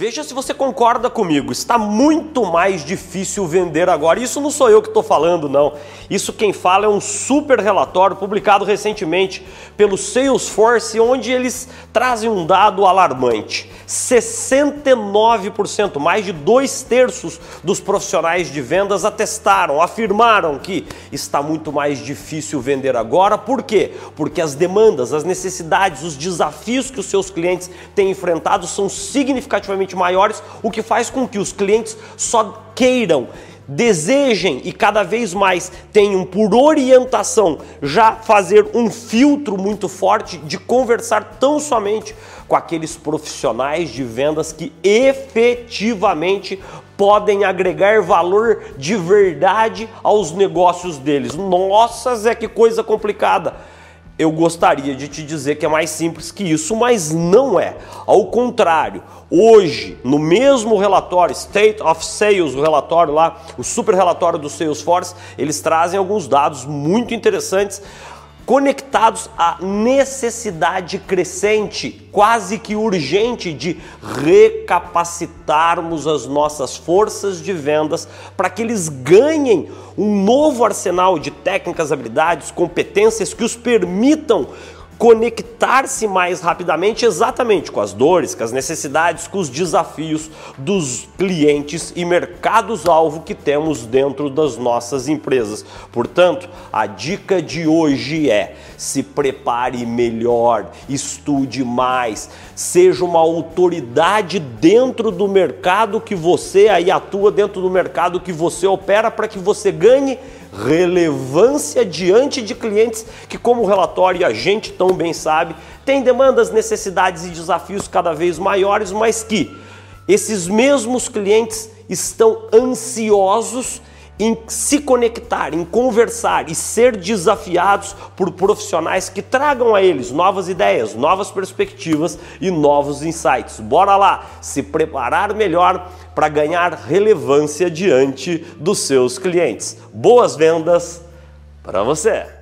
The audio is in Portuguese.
Veja se você concorda comigo. Está muito mais difícil vender agora. Isso não sou eu que estou falando, não. Isso quem fala é um super relatório publicado recentemente pelo Salesforce, onde eles trazem um dado alarmante: 69%, mais de dois terços dos profissionais de vendas atestaram, afirmaram que está muito mais difícil vender agora. Por quê? Porque as demandas, as necessidades, os desafios que os seus clientes têm enfrentado são significativamente maiores, o que faz com que os clientes só queiram desejem e cada vez mais tenham por orientação já fazer um filtro muito forte de conversar tão somente com aqueles profissionais de vendas que efetivamente podem agregar valor de verdade aos negócios deles. Nossa, Zé, que coisa complicada! Eu gostaria de te dizer que é mais simples que isso, mas não é. Ao contrário, hoje, no mesmo relatório, State of Sales, o relatório lá, o super relatório do Salesforce, eles trazem alguns dados muito interessantes conectados à necessidade crescente, quase que urgente, de recapacitarmos as nossas forças de vendas para que eles ganhem um novo arsenal de técnicas, habilidades, competências que os permitam conectar-se mais rapidamente exatamente com as dores, com as necessidades, com os desafios dos clientes e mercados-alvo que temos dentro das nossas empresas. Portanto, a dica de hoje é: se prepare melhor, estude mais, seja uma autoridade dentro do mercado que você aí atua, dentro do mercado que você opera, para que você ganhe relevância diante de clientes que, como o relatório e a gente tão bem sabe, tem demandas, necessidades e desafios cada vez maiores, mas que esses mesmos clientes estão ansiosos em se conectar, em conversar e ser desafiados por profissionais que tragam a eles novas ideias, novas perspectivas e novos insights. Bora lá, se preparar melhor para ganhar relevância diante dos seus clientes. Boas vendas para você!